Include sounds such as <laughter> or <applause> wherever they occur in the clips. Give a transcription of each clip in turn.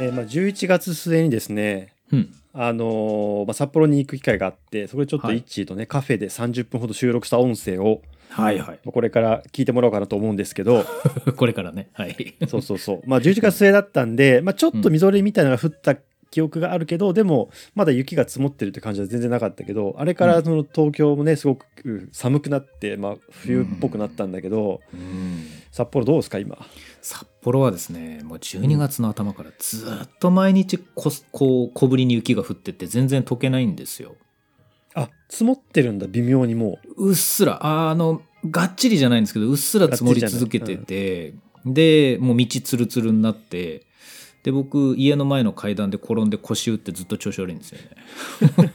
えーまあ、11月末にですね、うん。あのーまあ、札幌に行く機会があってそこでちょっとはいイッチーとね、カフェで30分ほど収録した音声をはいはい。これから聞いてもらおうかなと思うんですけど <laughs> これからね。はい。<laughs> そうそうそうまあ11月末だったんで、まあ、ちょっとみぞれみたいなのが降った記憶があるけど、でもまだ雪が積もってるって感じは全然なかったけどあれからその東京もねすごく寒くなって、まあ、冬っぽくなったんだけど、うん。札幌どうですか今？札幌はですね、もう12月の頭からずっと毎日ここう小降りに雪が降ってて全然溶けないんですよ。あ積もってるんだ。微妙にもう。っすら、ああの、がっちりじゃないんですけど、うっすら積もり続けてて、で、もう道ツルツルになって、で、僕、家の前の階段で転んで腰打ってずっと調子悪いんですよね。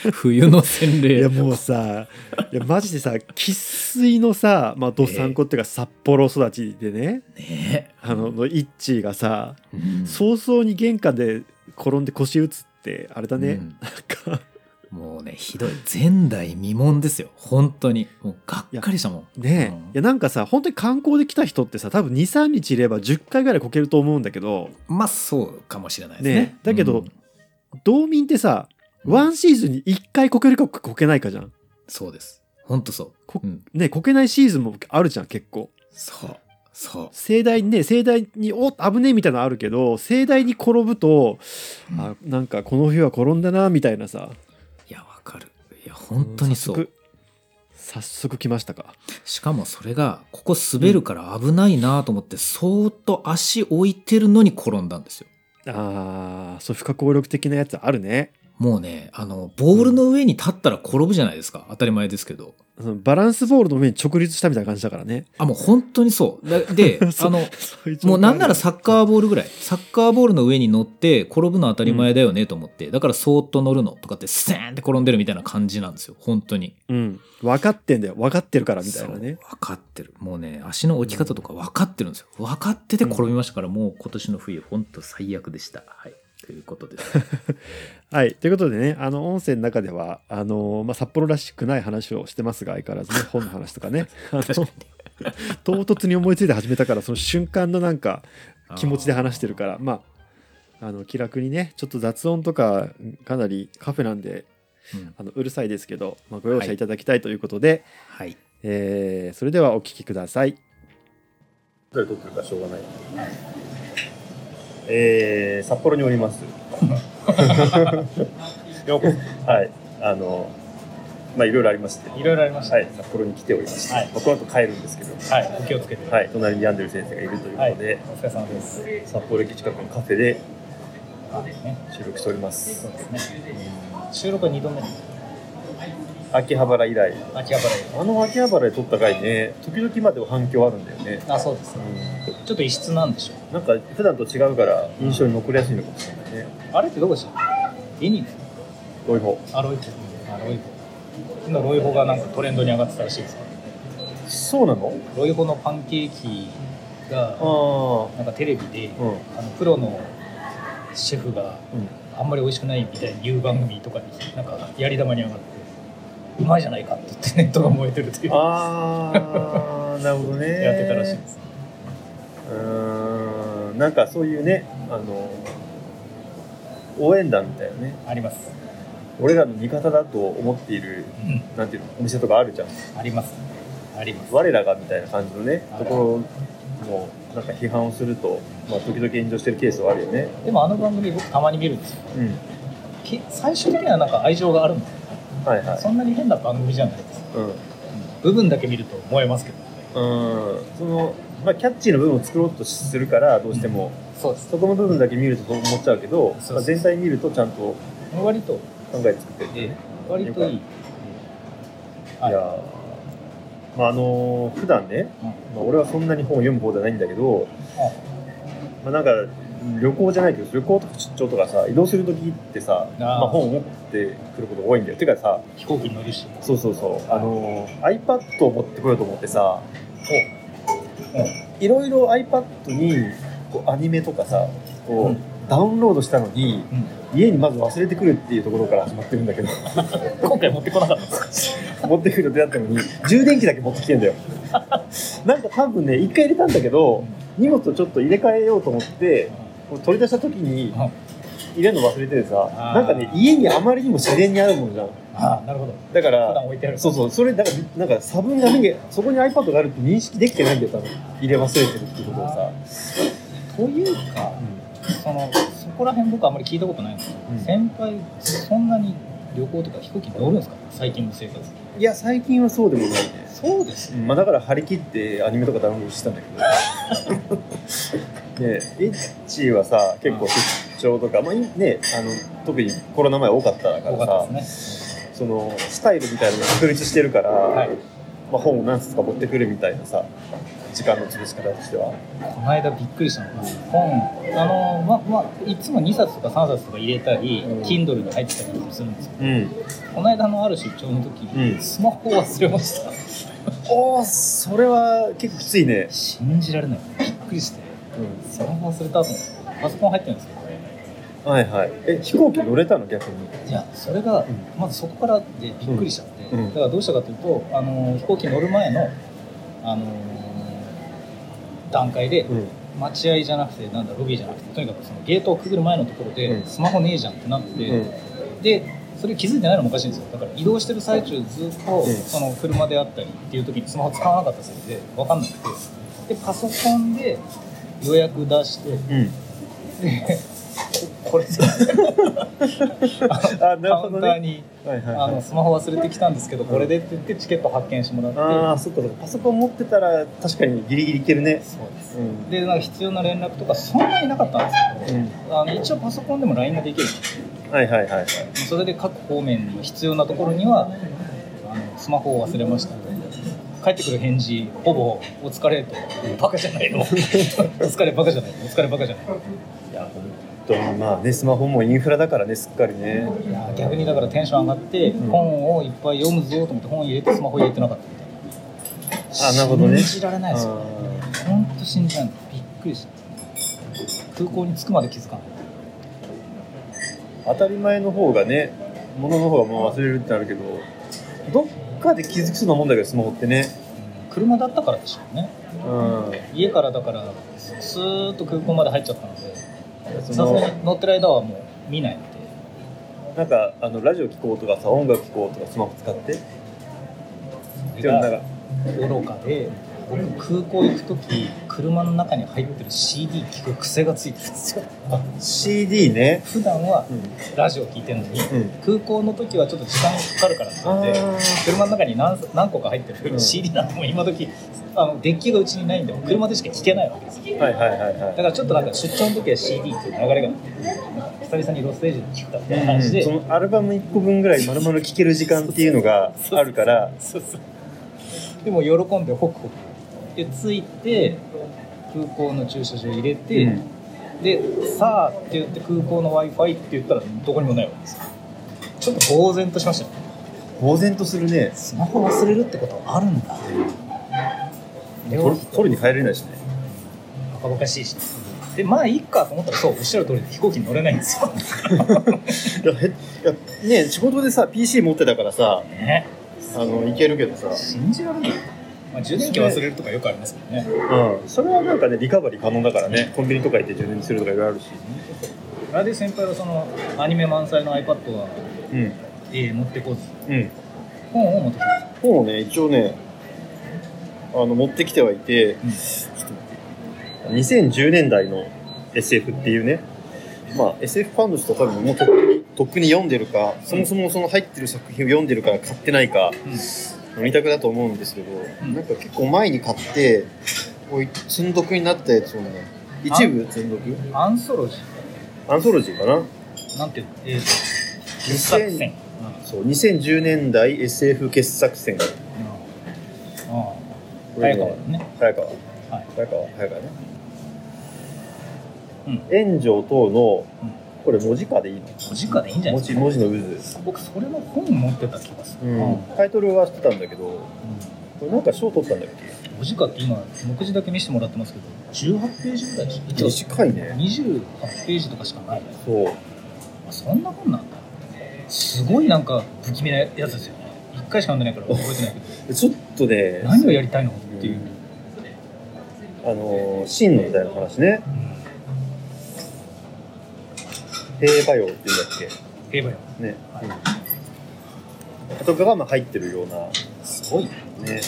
<laughs> 冬の洗うい礼や。もうさいやマジでさ生粋のさまあどさんこっていうか札幌育ちでね、ね。あののイッチーがさ、うん。早々に玄関で転んで腰打つってあれだね、うん。なんかもうね、ひどい。前代未聞ですよ。本当に。もうがっかりしたもん。ねえ、うんいやなんかさ本当に観光で来た人ってさ多分23日いれば10回ぐらいこけると思うんだけどまあ、そうかもしれないですね。ねだけどうん道民ってさワンシーズンに1回こけるかこけないかじゃん。そうです。本当そう。こうんねこけないシーズンもあるじゃん結構。そう。そう。盛大にね盛大にお危ねえみたいなのあるけど盛大に転ぶと、うんあなんかこの日は転んだなみたいなさ本当にそう。早速早速来ましたか？しかもそれが、ここ滑るから危ないなと思って、そーっと足置いてるのに転んだんですよ。あーそう不可抗力的なやつあるねもうね、あの、ボールの上に立ったら転ぶじゃないですか。当たり前ですけど。そのバランスボールの上に直立したみたいな感じだからねあ、もう本当にそう。だで、<laughs> あの、もうなんならサッカーボールぐらい。サッカーボールの上に乗って転ぶの当たり前だよねと思って。だからそーっと乗るのとかってスーンって転んでるみたいな感じなんですよ。本当に。うん分かってんだよ分かってるからみたいなね分かってる。もうね、足の置き方とか分かってるんですよ。分かってて転びましたから、もう今年の冬、本当最悪でした。はい。ということです。<laughs> はいということでねあの音声の中ではあの、まあ、札幌らしくない話をしてますが相変わらずね <laughs> 本の話とかねあの唐突に思いついて始めたからその瞬間のなんか気持ちで話してるからまああの気楽にねちょっと雑音とかかなりカフェなんでうんあのうるさいですけど、まあ、ご容赦いただきたいということで、はい。えーそれではお聞きください。どれ撮ってるかしょうがない。えー、札幌におります。<laughs> はい。あの、まあいろいろありまして、いろいろありました。はい、札幌に来ておりまして、はいまあこの後帰るんですけど、はい、お気をつけて。はい、隣にヤンデル先生がいるということで、お疲れ様です。札幌駅近くのカフェで収録しておりますそう。ですね。収録は2度目。秋葉原以来、秋葉原あの秋葉原で撮った回ね、時々までは反響あるんだよね。あ、そうですね。ちょっと異質なんでしょなんか普段と違うから印象に残りやすいのかもしれないね。う。あれってどこでした？リニどういう方あ、ロイホ。あ、ロイホ。今、ロイホがなんかトレンドに上がってたらしいですよ。そうなの？ロイホのパンケーキが、あなんかテレビで、あ、うん。あのプロのシェフがあんまり美味しくないみたいに言う番組とかになんかやり玉に上がってうまいじゃないかって言ってネットが燃えてるという。ああ、<laughs> なるほどね。やってたらしいです。うーん、なんかそういうね、あの、応援団みたいなね、あります、俺らの味方だと思っている、うん、なんていうの、お店とかあるじゃん。あります。あります。我らがみたいな感じのね、ところの、なんか批判をすると、まあ、時々炎上してるケースはあるよね。でもあの番組僕たまに見るんですよ。うん。き最終的にはなんか愛情があるんではいはい。そんなに変な番組じゃないです。うん。部分だけ見ると燃えますけどうん。その、まあ、キャッチーな部分を作ろうとするから、どうしても、そうです。そこの部分だけ見るとそう思っちゃうけど、まあ、全体見るとちゃんと割と、考えて作ってる。割といい、はい。いやー。まああのー普段ね、うん。まあ、俺はそんなに本を読む方じゃないんだけど、まあ、なんか旅行じゃないけど旅行とか出張とかさ移動する時ってさまあ、本を持ってくることが多いんだよ。てかさ飛行機に乗るし。そうそうそう。あのー iPad を持ってこようと思ってさいろいろ iPad にこうアニメとかさこう、うん。ダウンロードしたのにうん、家にまず忘れてくるっていうところから始まってるんだけど。<laughs> 今回持ってこなかった。<laughs> 持ってくる予定だったのに充電器だけ持ってきてんだよ。<laughs> なんか多分ね一回入れたんだけど荷物をちょっと入れ替えようと思って取り出した時にあ入れるの忘れててさなんかね家にあまりにも自然にあるものじゃん。あなるほど。だから置いてあるそうそうそれだからなんか差分が見えそこに iPad があるって認識できてないんだよ多分。入れ忘れてるっていうことをさ、というかそのそこら辺僕あんまり聞いたことないんですけど、うん。先輩そんなに旅行とか飛行機乗るんですか？最近の生活。いや最近はそうでもないね。そうですうんまあ、だから張り切ってアニメとかダウンロードしてたんだけど <laughs> ねエッチはさ結構出張とか、まあいね、あの特にコロナ前多かったか多らさね。そのスタイルみたいなのが確立してるから、はい。まあ、本を何冊か持ってくるみたいなさ時間の潰し方としては。この間びっくりしたのが本あのままいつも2冊とか3冊とか入れたり、うん。Kindle に入ってたりするんですよ。うん。この間のある出張の時、うん。スマホを忘れましたおおそれは結構きついね、信じられない。びっくりして。スマホ忘れたと思ってパソコン入ってるんですけどはいはい。え飛行機乗れたの逆に？いやそれがんまずそこからでびっくりしちゃって、うん。うんだからどうしたかというとあの飛行機乗る前のあの段階でうん。待合じゃなくてなんだロビーじゃなくてとにかくそのゲートをくぐる前のところで、うん。スマホねえじゃんってなって、うん。でそれ気づいてないのもおかしいんですよ。だから移動してる最中ずっと、うんその車であったりっていう時にスマホ使わなかったせいで分かんなくて。でパソコンで予約出してうん。でここれであなるカほどね。ウンターにはいはい、あはい。のスマホ忘れてきたんですけどこれでって言ってチケット発券してもらって。ああそっかそっか。パソコン持ってたら確かにギリギリいけるね。そうです。うん。でなんか必要な連絡とかそんなになかったんですけど、うん。あの一応パソコンでも LINE ができるはいはいはいはい。それで各方面の必要なところにはあのスマホを忘れました帰ってくる返事ほぼ「お疲れ」と「バカじゃないの」<laughs>「お疲れバカじゃない。の」「お疲れバカじゃない。の」いや本当にまあねスマホもインフラだからねすっかりね。いや逆にだからテンション上がって、ん。本をいっぱい読むぞと思って本入れてスマホ入れてなかった。みたいなあなるほどね。信じられないですよ。本当信じられない。びっくりした。空港に着くまで気づかない当たり前の方がね物の方がもう忘れるってなるけどどっかで気づきそうなもんだけどスマホってね。車だったからでしょうね。うん。家からだからスーッと空港まで入っちゃったのでそのに乗ってる間はもう見ないのでなんかあのラジオ聴こうとかさ音楽聴こうとかスマホ使ってでもなんか愚かで僕空港行く時車の中に入ってる CD 聴く癖がついてるんですよ。あ CD ね。普段はうん。ラジオ聴いてるのにうん。空港の時はちょっと時間がかかるからって言ってあ車の中に何何個か入ってるうん。CD なんてもう今時あのデッキがうちにないんで車でしか聴けないわけですよ。はいはいはいはい。だからちょっとなんか出張の時は CD っていう流れが久々にロステージで聴くかみたいな感じで、そのアルバム1個分ぐらい丸々聴ける時間っていうのがあるから。そうそう。でも喜んでホクホクで着いて空港の駐車場入れて、うん。でさあって言って空港の w i f i って言ったらどこにもないわけです。よちょっと呆然としましたよ。呆然とするね。スマホ忘れるってことあるんだ。取りに帰れないしね。バカバカしいし。でまあいいかと思ったらそうおっしゃる通りで飛行機に乗れないんですよ。<laughs> いやへいやね仕事でさ PC 持ってたからさね。あのいけるけどさ。信じられない、まあ、充電器忘れるとかよくありますけどね。うん。それはなんかねリカバリー可能だからね。コンビニとか行って充電するとかいろいろあるし。あれで先輩はそのアニメ満載の iPad は、うん。えー持ってこず。うん。本を持ってこ本をね一応ねあの持ってきてはいて、うん。ちょっと2010年代の SF っていうね。まあ SF ファンの人は多分もうとっくにとっくに読んでるかそもそもその入ってる作品を読んでるから買ってないかず、飲みたくだと思うんですけど、んなんか結構前に買ってこうい積んどくになったやつをね一部積んどく？アンソロジアンソロジーかな？ーなんていう？のえーと傑作選そう2010年代 SF 傑作選こああれ早川だね早川。はい。早川早川ね。うん。炎上等のうんこれ文字化でいいの？文字化でいいんじゃない文ですか？字文字の渦僕それの本持ってた気がする、うん。うん。タイトルは知ってたんだけどこれなんか賞取ったんだっ文字化って今目次だけ見せてもらってますけど。18ページぐらいでしょけ短いね。28ページとかしかないそう。あそんな本なんだ。すごいなんか不気味なやつですよね。一回しか読んでないから覚えてないけど。<laughs> ちょっとね何をやりたいのっていう、あのー真のみたいな話ね兵馬俑っていうんだっ平和よ。けね、とかがまあ入ってるような。すごいね。ね。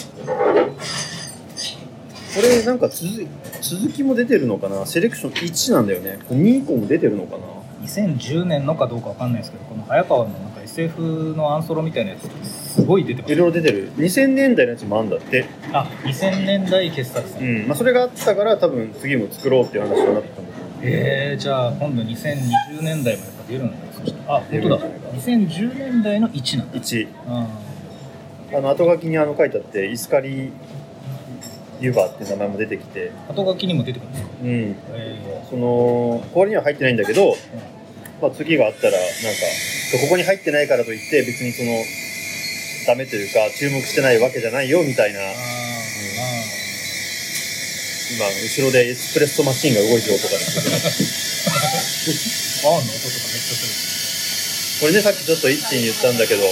これなんか続続きも出てるのかな？セレクション1なんだよね。これ2以降も出てるのかな？2010年のかどうかわかんないですけどこの早川のなんか SF のアンソロみたいなやつすごい出てますいろいろ出てる。2000年代のやつもあんだって。あ2000年代傑作さん、うん。まあ、それがあったから多分次も作ろうっていう話になったんだえー、じゃあ今度2020年代もやっぱ出るんだそしてあ出本当だ。るんじゃないか2010年代の1なんだ。1ああの後書きにあの書いてあってイスカリユバって名前も出てきて、後書きにも出てくるんですか？うん、えそのこれには入ってないんだけど、まあ、次があったらなんかここに入ってないからといって別にそのダメというか注目してないわけじゃないよみたいな。ー、あー今後ろでエスプレッソマシンが動いてる音がですあーワンの音とかめっちゃす。<laughs> これねさっきちょっと一気に言ったんだけど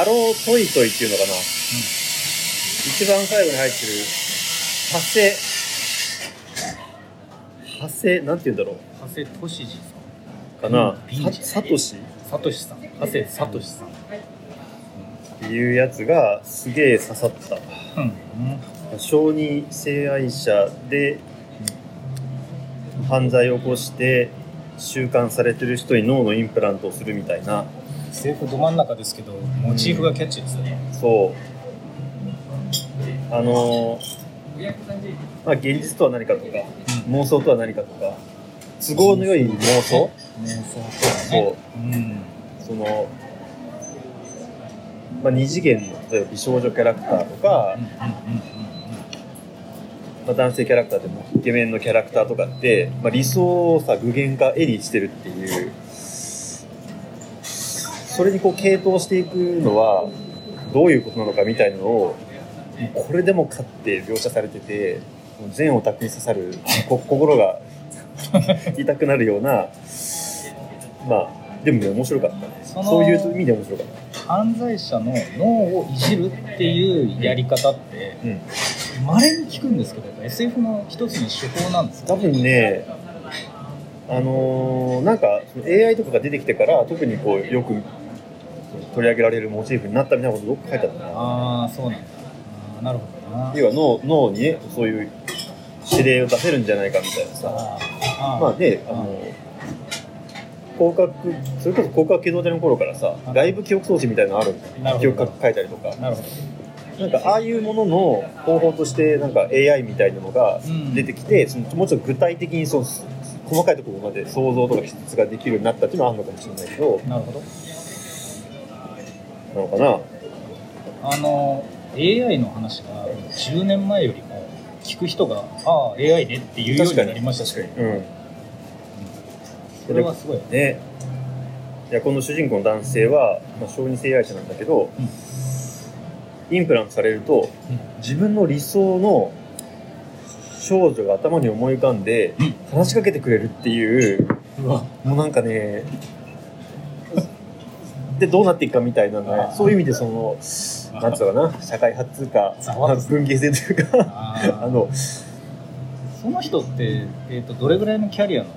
アロートイトイっていうのかな、一番最後に入ってる派生派生なんて言うんだろる長谷俊二さうかな。サトシ？んサトシさん。長谷サトシさん。っていうやつがすげえ刺さった。うん小児性愛者で犯罪を起こして収監されてる人に脳のインプラントをするみたいな。SF ど真ん中ですけどモチーフがキャッチーですよね、そう。あのまあ現実とは何かとか妄想とは何かとか都合の良い妄想？妄想とかね。う。ん。その、まあ、二次元の例えば美少女キャラクターとかうん、うんうんまあ、男性キャラクターでもイケメンのキャラクターとかって、まあ、理想をさ具現化絵にしてるっていう。それにこう傾倒していくのはどういうことなのかみたいなのをこれでもかって描写されてて全オタクに刺さるこ心が <laughs> 痛くなるようなまあでもね面白かったね。そういう意味で面白かった。犯罪者の脳をいじるっていうやり方ってうん稀に聞くんですけど SF の一つの手法なんです多分ねあのーなんかその AI とかが出てきてから特にこうよく取り上げられるモチーフになったみたいなことどっか書いてあったな。ああそうなんだ。あーなるほどな。要は脳脳にねそういう指令を出せるんじゃないかみたいなさ。まあねあの広角それこそ広角機動隊の頃からさ外部記憶装置みたいなのあるんだ記憶書いたりとか。なるほどなんかああいうものの方法としてなんか AI みたいなのがうん。出てきて、そのもうちょっと具体的にその細かいところまで想像とか記述ができるようになったっていうのはあるのかもしれないけど。なるほど。なのかな？あの AI の話が10年前よりも聞く人がああ AI ねっていうようになりましたし。確かにうん。それはすごいね。いやこの主人公の男性は、まあ、小児性愛者なんだけど、インプラントされると自分の理想の少女が頭に思い浮かんでうん。話しかけてくれるっていうもうなんかねでどうなっていくかみたいなねあー。そういう意味でそのなんつうのかな社会派っていうか文芸性というかあ <laughs> あのその人って、えー、とどれぐらいのキャリアの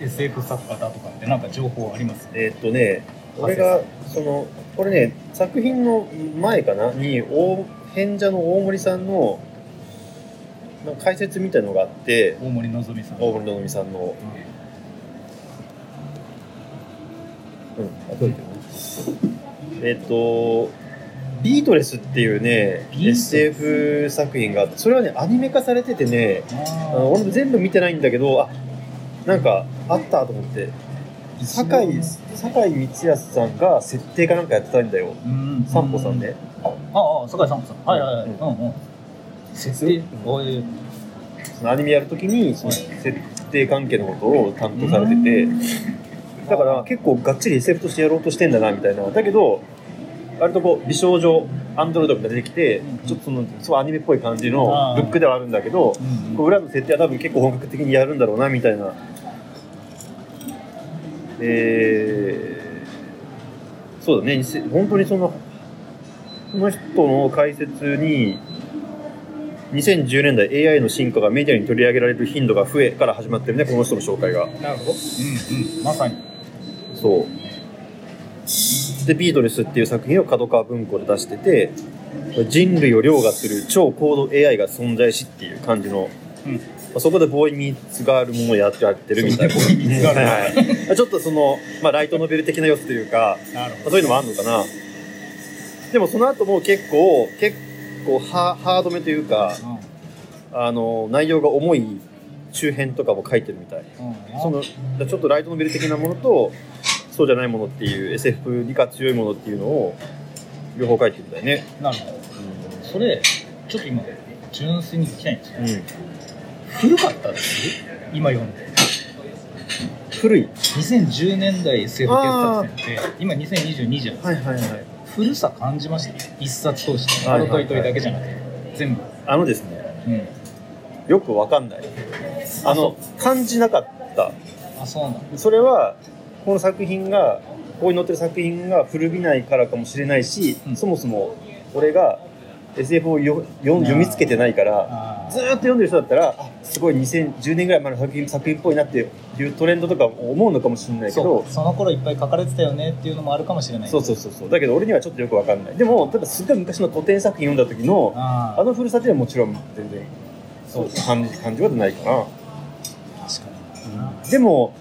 SF 作家だとかってなんか情報あります？えーっとね俺がそのこれね作品の前かな？に大変者の大森さんのなんか解説みたいのがあって大森のぞみさん。大森のぞみさんの。うん。あどういうえーっとビートレスっていうね SF 作品があってそれはねアニメ化されててねああの俺も全部見てないんだけどあなんかあったと思って酒井酒井光康さんが設定かなんかやってたんだよ。うん。散歩さんねああ酒井散歩さん。はいはいはい、ううんんうん。設定？おいそのアニメやるときにその設定関係のことを担当されてて。だから結構がっちり SF としてやろうとしてんだなみたいな。だけど割とこう美少女アンドロイドが出てきてちょっとそのすごいアニメっぽい感じのルックではあるんだけどうん。こう裏の設定は多分結構本格的にやるんだろうなみたいなえーそうだね。本当にそのこの人の解説に2010年代 AI の進化がメディアに取り上げられる頻度が増えから始まってるねこの人の紹介が。なるほど。うんうん。まさに。そう。でビートレスっていう作品を角川文庫で出してて人類を凌駕する超高度 AI が存在しっていう感じの、うん。まあそこでボーイミーツがあるもやってやってるみたいな。はいはいちょっとその、まあ、ライトノベル的な要素というかあそういうのもあるのかな。でもその後も結構結構ハハードめというかあの内容が重い中編とかも書いてるみたい。うん。そのちょっとライトノベル的なものとそうじゃないものっていう SF 理科強いものっていうのを両方書いてるんだよね、なるほど。それちょっと今純粋に聞きたいんですようんうん、古かったです？今読んで。古い。2010年代 SF 傑作選って今2022じゃんはいはいはい。古さ感じました？一冊通して。はいはいはい。ハロトイトイだけじゃなくて。全部。あのですね。うん。よくわかんない。あの感じなかった。あそうなんだ。それはこの作品がここに載ってる作品が古びないからかもしれないし、うん。そもそも俺が SF をよよ読みつけてないからずーっと読んでる人だったらあすごい2010年ぐらい前の作品作品っぽいなっていうトレンドとか思うのかもしれないけそどうその頃いっぱい書かれてたよねっていうのもあるかもしれないそうそうそうそう。だけど俺にはちょっとよくわかんない。でも例えばすごい昔の古典作品読んだ時のああの古さっていうのはもちろん全然そう感じ感じはないかな。確かにでも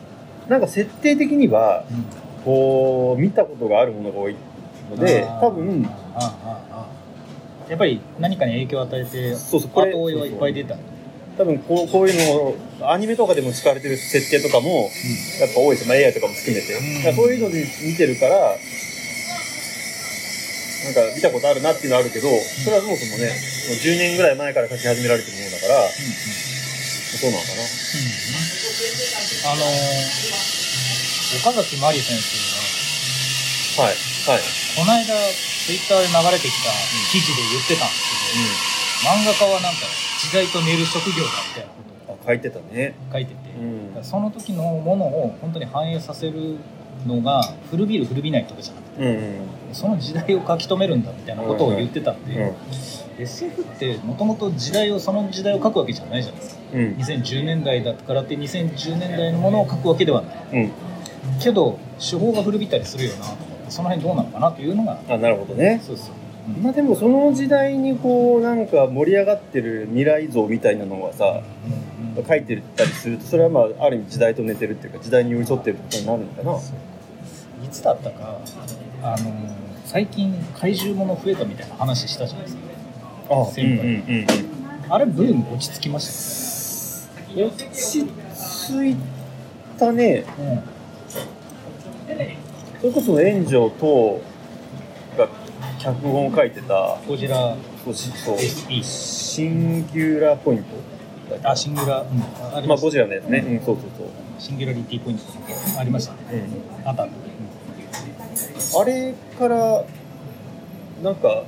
なんか設定的にはうん。こう見たことがあるものが多いので多分ああああやっぱり何かに影響を与えてそうそうこれ後追いはいっぱい出た。多分こうこういうのアニメとかでも使われてる設定とかもやっぱ多いです。よ、まあ、AI とかも含めて、うん。そういうので見てるからなんか見たことあるなっていうのはあるけどそれはそもそもねもう10年ぐらい前から書き始められてるものだからそうなのかな。あのー岡崎まり先生はいはい、がこの間ツイッターで流れてきた記事で言ってたんですけど、漫画家はなんか時代と寝る職業だみたいなことをあ書いてたね。書いてて、うん。その時のものを本当に反映させるのが古びる古びないとかじゃなくてうんうん。その時代を書き留めるんだみたいなことを言ってたんで、う。ん。SF ってもともと時代をその時代を書くわけじゃないじゃないですか。うん。2010年代だからって2010年代のものを書くわけではない。うん。けど手法が古びたりするよなとその辺どうなのかなというのが。あなるほどね。そうそう、うん。まあでもその時代にこうなんか盛り上がってる未来像みたいなのはさうんうん書いてたりするとそれはまあある意味時代と寝てるっていうか時代に寄り添ってることになるのかな。いつだったかあの最近怪獣もの増えたみたいな話したじゃないですか。あ先輩うんうんあれブーム落ち着きましうん落ち着いたね。たよね、それこそ炎上等が脚本を書いてたゴジラ。そうしそう。シンギュラーポイント。あシングラ、うん、ありまあゴジラのやつね、うん、そうそうそう。シンギュラリティポイントありましたね。うん。あった、あれからなんか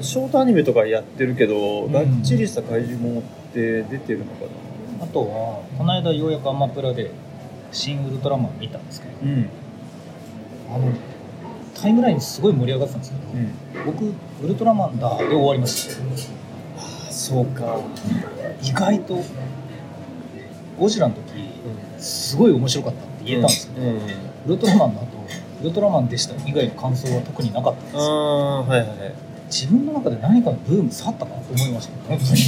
ショートアニメとかやってるけど、ん。がっちりした怪獣ものって出てるのかあとはこの間ようやくアマプラで「シン・ウルトラマン」見たんですけど。なうんあのタイムラインすごい盛り上がってたんですけど、僕ウルトラマンだで終わりました。そうか。意外とゴジラの時すごい面白かったって言えたんですけど、うん、ウルトラマンの後ウルトラマンでした以外の感想は特になかったんですあよ。あはいはいはい。自分の中で何かのブーム去ったかと思いました本当に。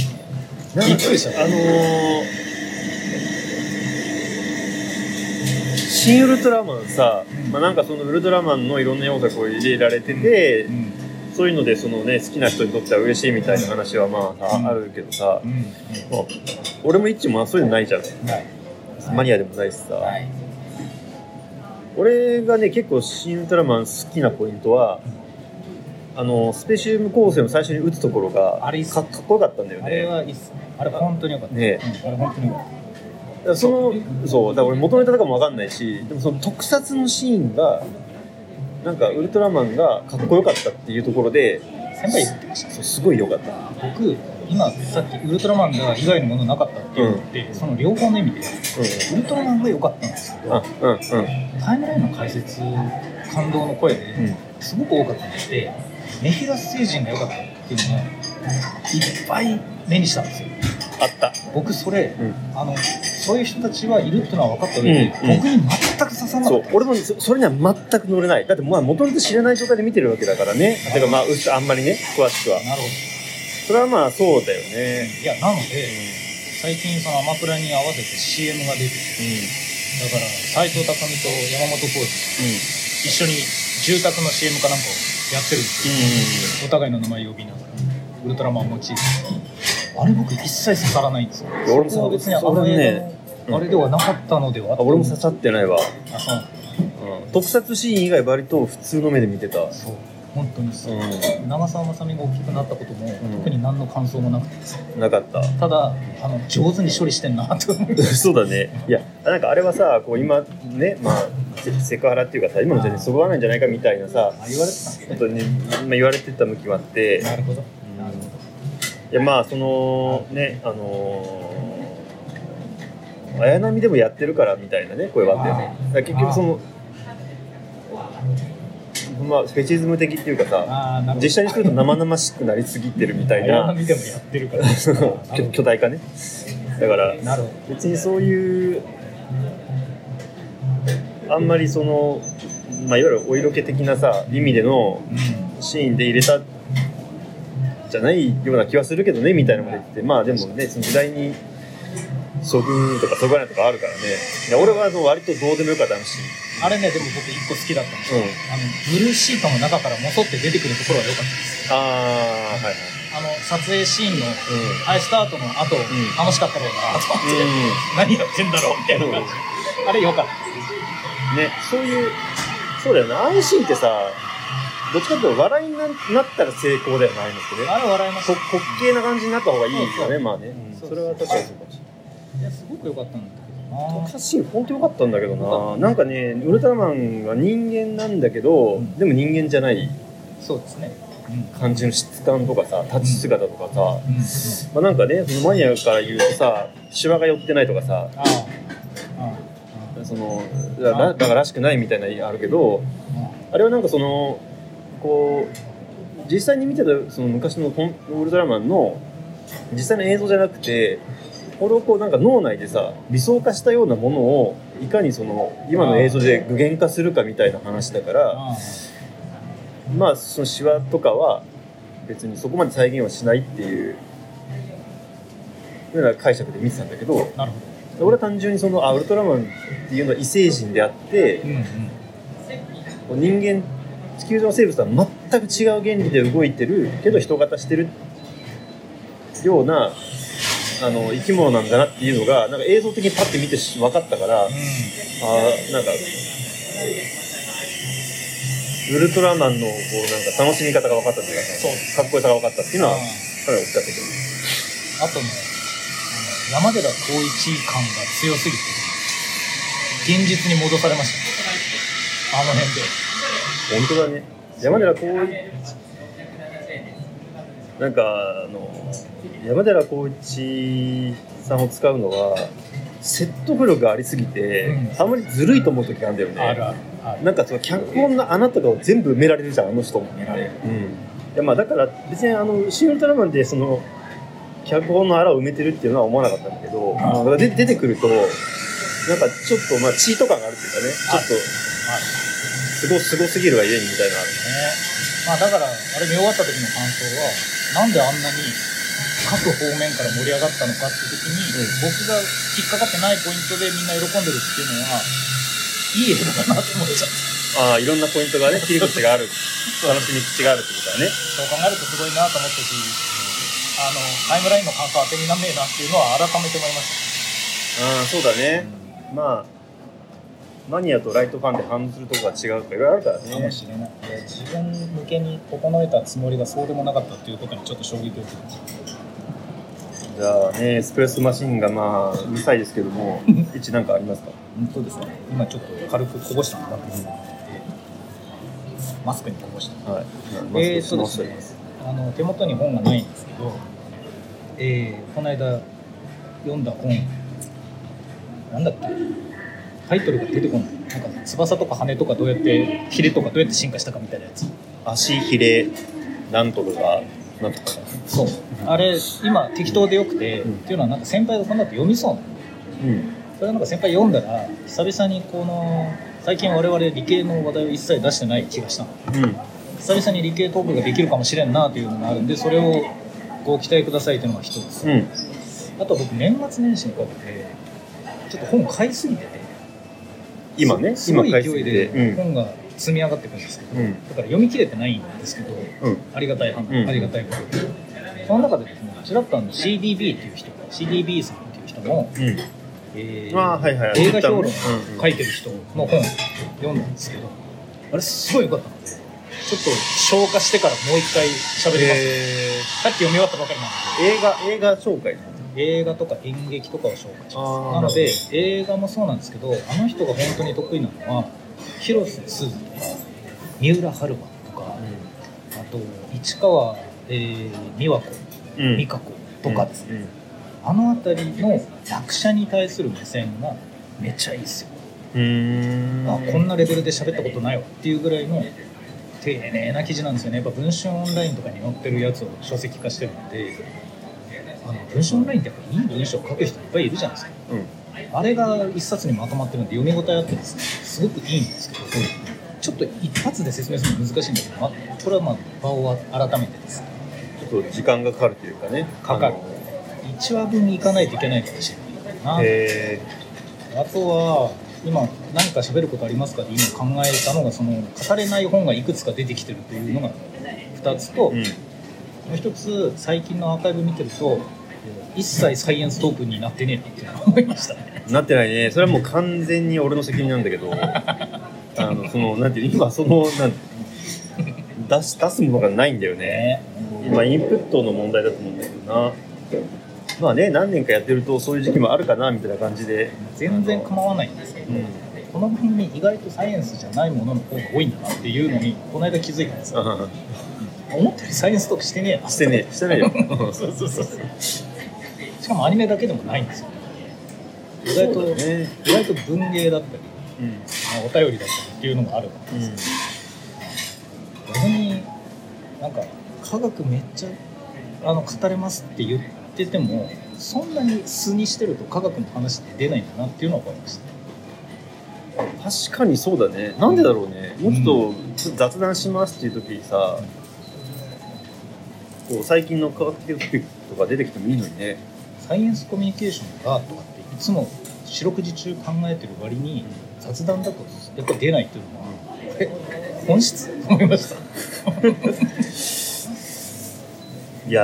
なんかびっくりした。あのーシン・ウルトラマンさ、うんまあ、なんかそのウルトラマンのいろんな要素がこう入れられてて、うんそういうのでそのね好きな人にとっては嬉しいみたいな話はまあ、うんあるけどさ、うんまあ俺も一致もそういうのないじゃん、はい。マニアでもないしさ、はい。俺がね結構シン・ウルトラマン好きなポイントは、あのスペシウム構成の最初に撃つところがあれかかっこよかったんだよあれねはいいっすね。あれ本当によかった、ねうん。あれ本当によかっだからそのそうだから俺元ネタとかも分かんないしでもその特撮のシーンがなんかウルトラマンがかっこよかったっていうところでた先輩言ってましたそうすごい良かった。僕今さっきウルトラマンが以外のものなかったっていうのって、その両方の意味でウルトラマンが良かったんですけどあうんうん。タイムラインの解説感動の声で、うん。すごく多かったのでメフィラス星人が良かったっていうのがいっぱい目にしたんですよ。あった僕それ、うん。あのそういう人たちはいるってのは分かった上で、うんうん。僕に全く刺さなかったそう俺もそそれには全く乗れない。だってまあ元々知らない状態で見てるわけだからね。てかまあうちあんまりね詳しくは。なるほそれはまあそうだよどね。いやなので最近そのアマプラに合わせて CM が出ててだから斎藤工と山本浩二一緒に住宅の CM かなんかをやってるんですよお互いの名前呼びながらウルトラマンモチーフあれ僕一切刺さらないんですよ。俺もそこは別にあれねあれではなかったのではあ俺も刺さってないわ、あそう。うん、特撮シーン以外割と普通の目で見てた。そう。本当にそう、う長澤まさみが大きくなったことも、ん。特に何の感想もなくて。んなかった。ただあの上手に処理してんなと思って。<laughs> そうだね。いやなんかあれはさこう今ねまあセセクハラっていうかさ今の時代にそぐわないんじゃないかみたいなさあ言われてた。んですね本当に、まあ、言われてた向きもあって。なるほどやまあそのねあのー綾波でもやってるからみたいなね声はあったよねだから結局そのまあフェチズム的っていうかど。さ実際にすると生々しくなりすぎてるみたいな。綾波でもやってるから。その巨巨大化ね。だから別にそういうあんまりその、まあ、いわゆるお色気的なさ意味でのうん。シーンで入れたじゃないような気はするけどねみたいなのも言っててまあでもねその時代にそぐとかそぐわないとかあるからね。いや俺は割とどうでもよかったしあれねでも僕一個好きだったんですよ、うん。あのブルーシートの中からもそって出てくるところは良かったですああはいはい。あの撮影シーンのうあれスタートの後、ん。楽しかったろうなと思って、何やってんだろうみたいな感じ、あれ良かったんねそういうそうだよねああいうシーンってさどっちかっていうと笑いにななったら成功だよねああいうのってね。あれ笑いましたこ滑稽な感じになった方がいいよそうそう。ねまあね、そうそれは確かにそうかもしれない。いやすごく良かったんだけどな。特撮シーン本当良かったんだけどな。なんかねウルトラマンは人間なんだけど、うん。でも人間じゃないそうですね。うん。感じの質感とかさ立ち姿とかさ、うん。うん。まあ、なんかねそのマニアから言うとさシワが寄ってないとかさ。ああ。あそのだからららしくないみたいなのあるけどああれはなんかそのこう実際に見てたその昔のウルトラマンの実際の映像じゃなくてこれをこうなんか脳内でさ理想化したようなものをいかにその今の映像で具現化するかみたいな話だからあまあそのシワとかは別にそこまで再現はしないっていうような解釈で見てたんだけど俺は単純にそのあウルトラマンっていうのは異星人であって人間地球上の生物とは全く違う原理で動いてるけど人型してるようなあの生き物なんだなっていうのがなんか映像的にパッて見てし分かったからあうん。ーなんかウルトラマンのこうなんか楽しみ方が分かったっていうかかっこよさが分かったっていうのはあかなり大きかったけどあとね山寺宏一感が強すぎて現実に戻されました。あの辺で本当だね。山寺宏一。なんかあの山寺宏一さんを使うのは説得力がありすぎて、うん。あんまりずるいと思う時があるんだよね。あるあるある。なんかその脚本の穴とかを全部埋められるじゃんあの人も、見られる。うん、いやまあだから別にあのシン・ウルトラマンでその脚本の穴を埋めてるっていうのは思わなかったんだけど、あだからで出てくるとなんかちょっとまあチート感があるっていうかね。ちょっとすごすごすぎるがゆえにみたいなのあるね。まあだからあれ見終わった時の感想はなんであんなに各方面から盛り上がったのかって時に、うん。僕が引っかかってないポイントでみんな喜んでるっていうのはいい映画だなと思っちゃってああいろんなポイントがね <laughs> 切り口がある楽しみ口があるってことだね。そう考えるとすごいなと思ったし、あのタイムラインの感想当てになんねえなっていうのは改めて思いましああそうだね。まあマニアとライトファンで反応するとこが違うとかいろいろあるからたかねもしれない、で自分向けに整えたつもりがそうでもなかったっていうことにちょっと衝撃を受けたじゃあねエスプレッソマシンがまあうるさいですけども <laughs> 一なんかありますか？本当ですね。今ちょっと軽くこぼしたんだけど、マスクにこぼしたはい。えー、そうですね。あの手元に本がないんですけど、えー、この間読んだ本。なんだっけ？タイトルが出てこない。なんか翼とか羽とかどうやってヒレとかどうやって進化したかみたいなやつ。足ひれなんとかなんとか。そう。あれ今適当でよくて、うん。っていうのはなんか先輩がこの後読みそうなの。うん。それはなんか先輩読んだら久々にこの最近我々理系の話題を一切出してない気がしたの。うん。久々に理系トークができるかもしれんなというのがあるんでそれをご期待くださいというのが一つ、うん。あと僕年末年始にかけてちょっと本買いすぎてて今ねすごい勢いでうん。本が積み上がってくるんですけど、うん。だから読み切れてないんですけどうん。ありがたい、ん。ありがたいことで。その中でですねちらっとあの CDB っていう人が CDB さんっていう人の、うん。えーはいはい。映画評論うんうん。書いてる人の本読んだんですけどあれすごい良かったのでちょっと消化してからもう一回喋ります、えさっき読み終わったばかりなんで。ー映画映画紹介映画とか演劇とかを紹介します。なので映画もそうなんですけどあの人が本当に得意なのは広瀬すずとか三浦春馬とかあと市川、えー、美和子うん。美香子とかですね、うんあの辺りの役者に対する目線がめっちゃいいですよ、うん。あこんなレベルで喋ったことないわっていうぐらいの丁寧な記事なんですよね。やっぱ文春オンラインとかに載ってるやつを書籍化してるんであの文春オンラインってやっぱいい文章を書く人いっぱいいるじゃないですか。うん。あれが一冊にまとまってるんで読み応えあってですねすごくいいんですけど、ちょっと一発で説明するの難しいんだけど、まあこれはまあ場を改めてですね。ちょっと時間がかかるというかね。かかる。あの1話分行かないといけないかもしれないな。へあとは今何か喋ることありますかって今考えたのがその語れない本がいくつか出てきてるというのが2つと、ーうん。もう一つ最近のアーカイブ見てると一切サイエンストークンになってねえなって思いましたね。なってないね。それはもう完全に俺の責任なんだけど <laughs> あのそのなんていう今そのなん出し出すものがないんだよね。ね。今インプットの問題だと思うんだけどな。まあね何年かやってるとそういう時期もあるかなみたいな感じで。全然構わないんですけど、うん。この番組意外とサイエンスじゃないものの方が多いんだなっていうのにこの間気づいたんですよ。あ思ったよりサイエンストークしてねえな。してねえしてないよ。<laughs> そうそうそうそう。しかもアニメだけでもないんですよ。意外と、ね意外と文芸だったりうん。まあお便りだったりっていうのがあるわけです。よ、逆になんか科学めっちゃあの語れますって言っててもそんなに素にしてると科学の話って出ないんだなっていうのは分かりました。確かにそうだね。なんでだろうね。もうちょっとちょっと雑談しますっていう時にさこう最近の科学的トピックとか出てきてもいいのにねサイエンスコミュニケーションがとかっていつも四六時中考えてる割に雑談だとやっぱ出ないっていうのはえ本質？と <laughs> 思いました。<laughs> いや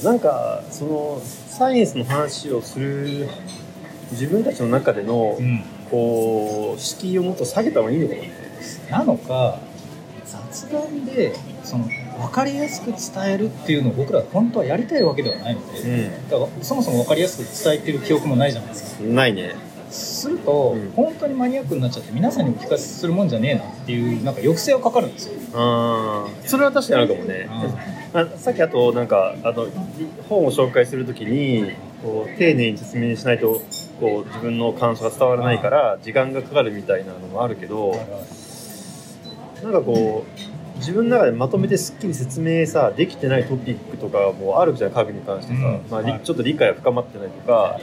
ーなんかそのサイエンスの話をする自分たちの中でのうん。こう敷居をもっと下げた方がいいのかもねなのか雑談でその分かりやすく伝えるっていうのを僕らは本当はやりたいわけではないので、だからそもそも分かりやすく伝えてる記憶もないじゃないですか。うんないね。すると、うん。本当にマニアックになっちゃって皆さんにお聞かせするもんじゃねえなっていうなんか抑制はかかるんですよ、あー。それは確かにあるかもね、あさっきあとなんかあの本を紹介するときにこう丁寧に説明しないとこう自分の感想が伝わらないから時間がかかるみたいなのもあるけどなんかこう自分の中でまとめてすっきり説明さできてないトピックとかもあるじゃん家具に関してさ、うん。まあ、りはい。ちょっと理解が深まってないとか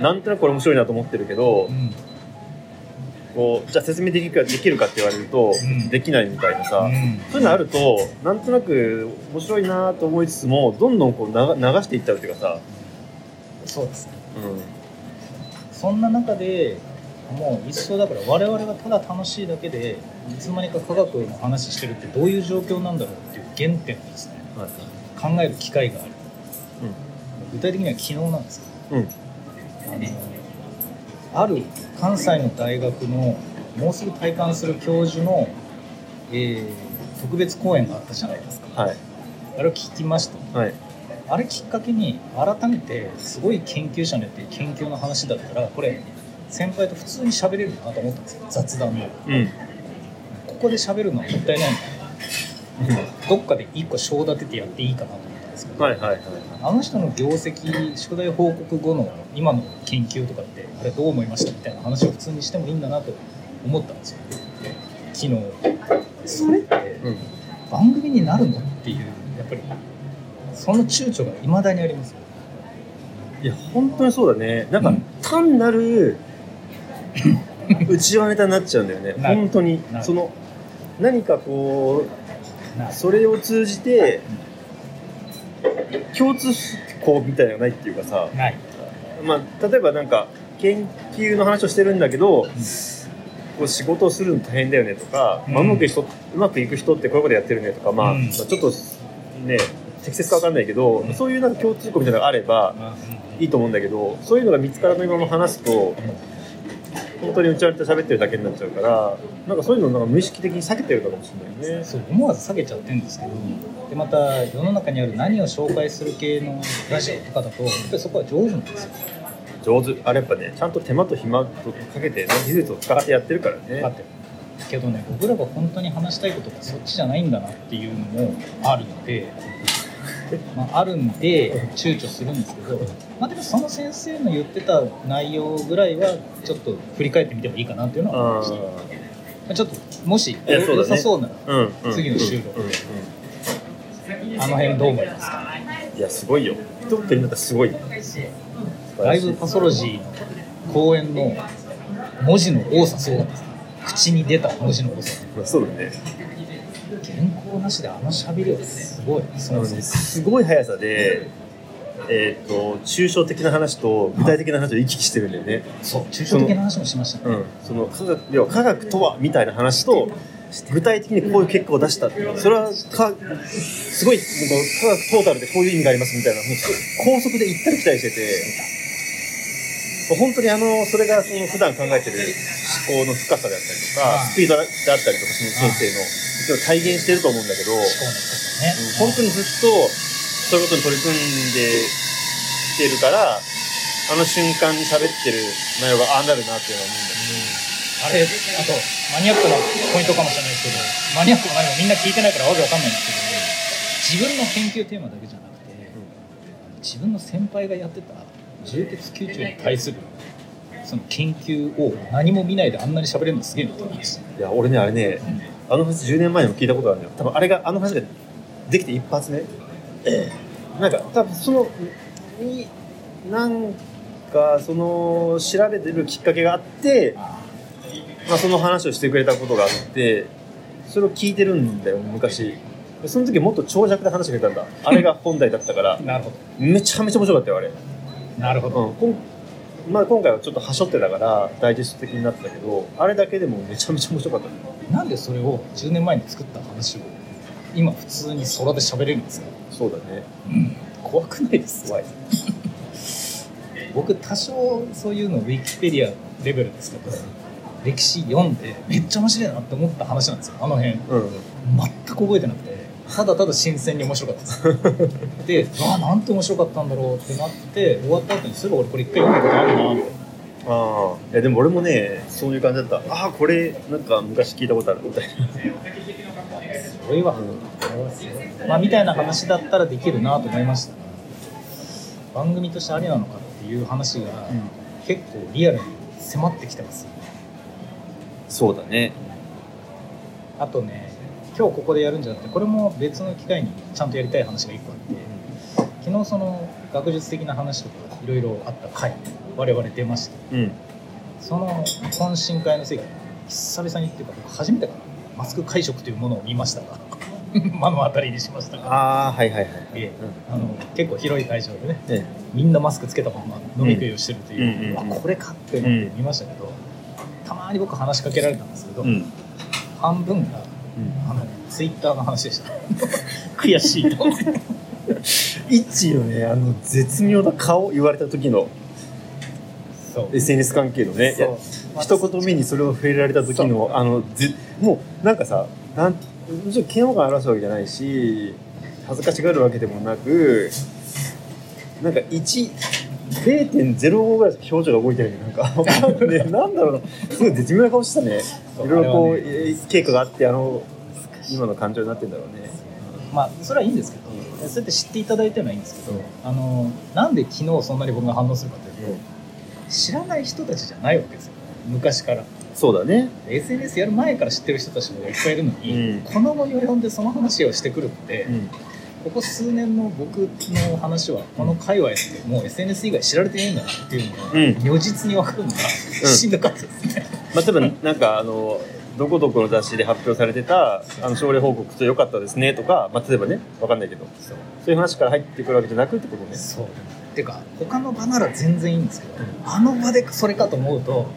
なんとなくこれ面白いなと思ってるけど、うんこうじゃあ説明できるかできるかって言われると、うん。できないみたいなさ、うん。そういうのあるとなんとなく面白いなと思いつつもどんどんこう流流していっちゃうっていうかさ、そうですね。うそんな中でもう一層だから我々がただ楽しいだけでいつの間にか科学の話してるってどういう状況なんだろうっていう原点をですね。んはい考える機会がある、具体的には昨日なんですけど。うん。あのある関西の大学のもうすぐ退官する教授の、えー特別講演があったじゃないですか。はい。あれを聞きました。はい。あれきっかけに改めてすごい研究者のやってる研究の話だったらこれ先輩と普通に喋れるなと思ったんですよ雑談のうん。ここで喋るのはもったいないなどっかで一個章立ててやっていいかなと思ったんですけど、はいはいはいあの人の業績宿題報告後の今の研究とかってあれどう思いましたみたいな話を普通にしてもいいんだなと思ったんですよ。昨日。それってうん。番組になるのっていうやっぱりその躊躇がいまだにありますよいや本当にそうだね。なんか、うん。単なる <laughs> 内輪ネタになっちゃうんだよね。本当に。その何かこなうそれを通じて共通項みたいなのがないっていうかさ、まあ、例えばなんか研究の話をしてるんだけど、こう仕事をするの大変だよねとか、うん。まあ、うまくいく人うまくいく人ってこういうことやってるねとか、まあちょっとね適切か分かんないけど、うん。そういうなんか共通項みたいなのがあればいいと思うんだけどそういうのが見つからないまま話すと本当に打ち合われて喋ってるだけになっちゃうからなんかそういうのをなんか無意識的に避けてるのかもしれないね。そう思わず下げちゃってるんですけどでまた世の中にある何を紹介する系のラジオとかだとやっぱりそこは上手なんですよ。上手。あれやっぱねちゃんと手間と暇とかけて、ね、技術を使ってやってるからね。分かって。るけどね僕らが本当に話したいことがそっちじゃないんだなっていうのもあるので、まあ、あるんで躊躇するんですけど、まあ、でもその先生の言ってた内容ぐらいはちょっと振り返ってみてもいいかなっていうのは思いました。まあちょっともし良さそうなら次の収録。あの辺どう思いますか？いやすごいよ。一言になったらすごいライブパソロジーの講演の文字の多さそうなんです。口に出た文字の多さ。そうだね原稿なしであの喋りはすごい。そのあのねすごい速さでえっ、と抽象的な話と具体的な話を行き来してるんだよね。そう抽象的な話もしましたね。うんその科学要は科学とはみたいな話と具体的にこういう結果を出した。っていうそれはかすごいなんか科学トータルでこういう意味がありますみたいなもう高速で行ったり来たりしてて。本当にあのそれがその普段考えてる思考の深さであったりとかスピードであったりとかその先生のを体現してると思うんだけどね、うん本当にずっとそういうことに取り組んできてるからあの瞬間に喋ってる内容がああなるなっていうのは思うんだあれあとマニアックなポイントかもしれないですけどマニアックも何もみんな聞いてないからわけわかんないんですけど自分の研究テーマだけじゃなくて自分の先輩がやってた重血吸虫に対するその研究を何も見ないであんなに喋れるのすげえなと思いましたいや俺ねあれねあの話10年前にも聞いたことあるんだよ。多分あれがあの話ができて一発目。なんか多分そのになんかその調べてるきっかけがあって、まあ、その話をしてくれたことがあってそれを聞いてるんだよ昔。でその時もっと長尺で話してくれたんだ。あれが本題だったから。<laughs> なるほど。めちゃめちゃ面白かったよあれ、なるほど。うん。こんまあ、今回はちょっとはしょってたからダイジェスト的になってたけどあれだけでもめちゃめちゃ面白かった。ねなんでそれを10年前に作った話を今普通に空で喋れるんですか？そうだね。怖くないです？怖い。<laughs> 僕多少そういうのウィキペディアレベルですけど歴史読んでめっちゃ面白いなって思った話なんですよ。あの辺。うん。全く覚えてなくてただただ新鮮に面白かったです。<laughs> でわあなんて面白かったんだろうってなって終わった後にそういえば俺これ一回読んだことあるなってああ。いやでも俺もねそういう感じだった。ああこれなんか昔聞いたことある。みたいなそれは、まあみたいな話だったらできるなと思いました。番組としてありなのかっていう話が結構リアルに迫ってきてます。そうだね。あとね今日ここでやるんじゃなくてこれも別の機会にちゃんとやりたい話が一個あって昨日その学術的な話とかいろいろあった回我々出ました。うん。その懇親会の席久々にっていうか僕初めてかな。マスク会食というものを見ましたが <laughs> 目の当たりにしました。が、ああはいはいはい。ええあの結構広い会場でねえみんなマスクつけたまま飲み食いをしてるという、うんこれかって思って見ましたけど、たまに僕話しかけられたんですけど、うん。半分があのツイッターの話でした。<laughs> 悔しいと思って。<laughs> 一のねあの絶妙な顔言われた時の SNS 関係のね。一言目にそれを触れられた時のあのぜもうなんかさなんもちろん嫌悪感を表すわけじゃないし恥ずかしがるわけでもなくなんか1 0.05ぐらいしか表情が動いてないなんか <laughs> ねなんだろうな。すごい絶妙な顔してたね。いろいろこう、ね。えー経過があってあの今の感情になってんだろうね。まあそれはいいんですけどそうやって知っていただいてるのはいいんですけど、あのなんで昨日そんなに僕が反応するかというと、知らない人たちじゃないわけですよ。昔から。そうだね。SNS やる前から知ってる人たちがいっぱいいるのに、うん。この後に及んでその話をしてくるって、うん。ここ数年の僕の話はこの界隈ってもう SNS 以外知られてないんだなっていうのが、うん。如実に分かるのがしんどかったですね、まあ、例えばなんかあのどこどこの雑誌で発表されてたあの症例報告と良かったですねとか、まあ、例えばねわかんないけどそうそういう話から入ってくるわけじゃなくってことね。そうっていうか他の場なら全然いいんですけど、あの場でそれかと思うと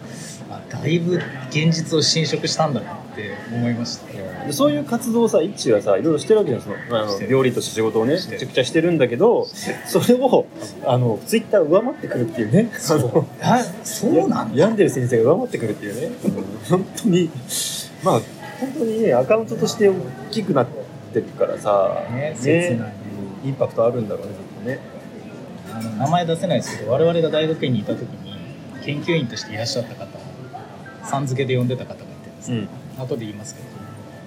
あだいぶ現実を侵食したんだなって思いました。でそういう活動をさ一はさいろいろしてるわけじゃん。そのあの料理として仕事をねめちゃくちゃしてるんだけどそれをあのツイッター上回ってくるっていうね。あのあそうなんだ。病んでる先生が上回ってくるっていうね、うん本当にまあ本当にねアカウントとして大きくなってるからさね切ない。うんインパクトあるんだろうねずっとねあの名前出せないですけど我々が大学院にいた時に研究員としていらっしゃった方さん付けで呼んでた方がいてですね、うん。後で言いますけど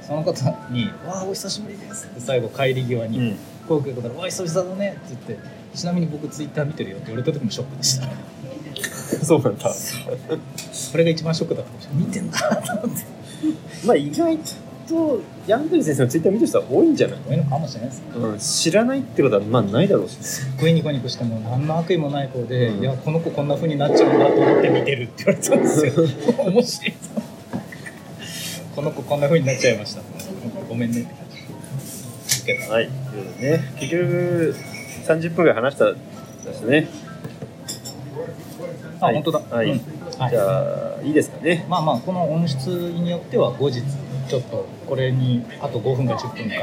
その方に「わあお久しぶりです」って最後帰り際にうん。声をかけたら「わあ久々だね」って言って「ちなみに僕ツイッター見てるよ」って言われた時もショックでした。<laughs> そうなんだ。これが一番ショックだったかもしれない見てんだと思って。まあ意外と病んでる先生のツイッター見てる人は多いんじゃない、こういうのかもしれないですね。うん、知らないってことはまあないだろうし。ねすっごいニコニコしても何の悪意もない子で、うん。いやこの子こんな風になっちゃうんだと思って見てるって言われたんですよ。面白い。この子こんな風になっちゃいました。ごめんね。って感じけどはい、ね、結局30分ぐらい話したんですね。はいあ本当だ。はい。うん。はい。じゃあ、いいですかね。まあまあこの音質によっては後日ちょっとこれにあと5分か10分か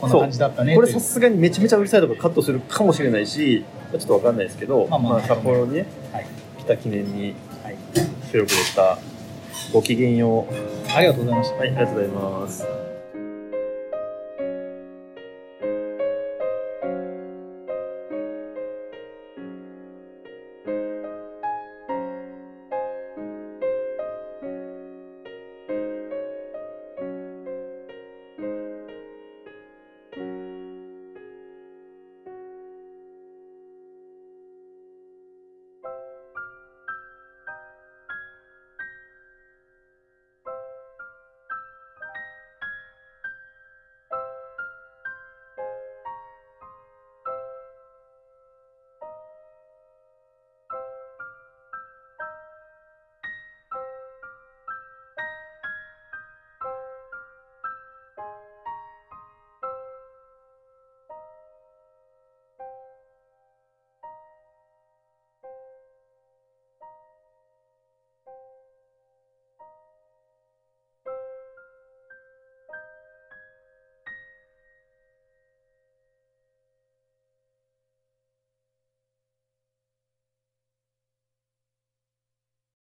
こんな感じだったねこれさすがにめちゃめちゃうるさいとかカットするかもしれないし、ちょっとわかんないですけど、まあまあ札幌にね、はい来た記念にはい収録でした。ごきげんよう。ありがとうございましたはい、ありがとうございます。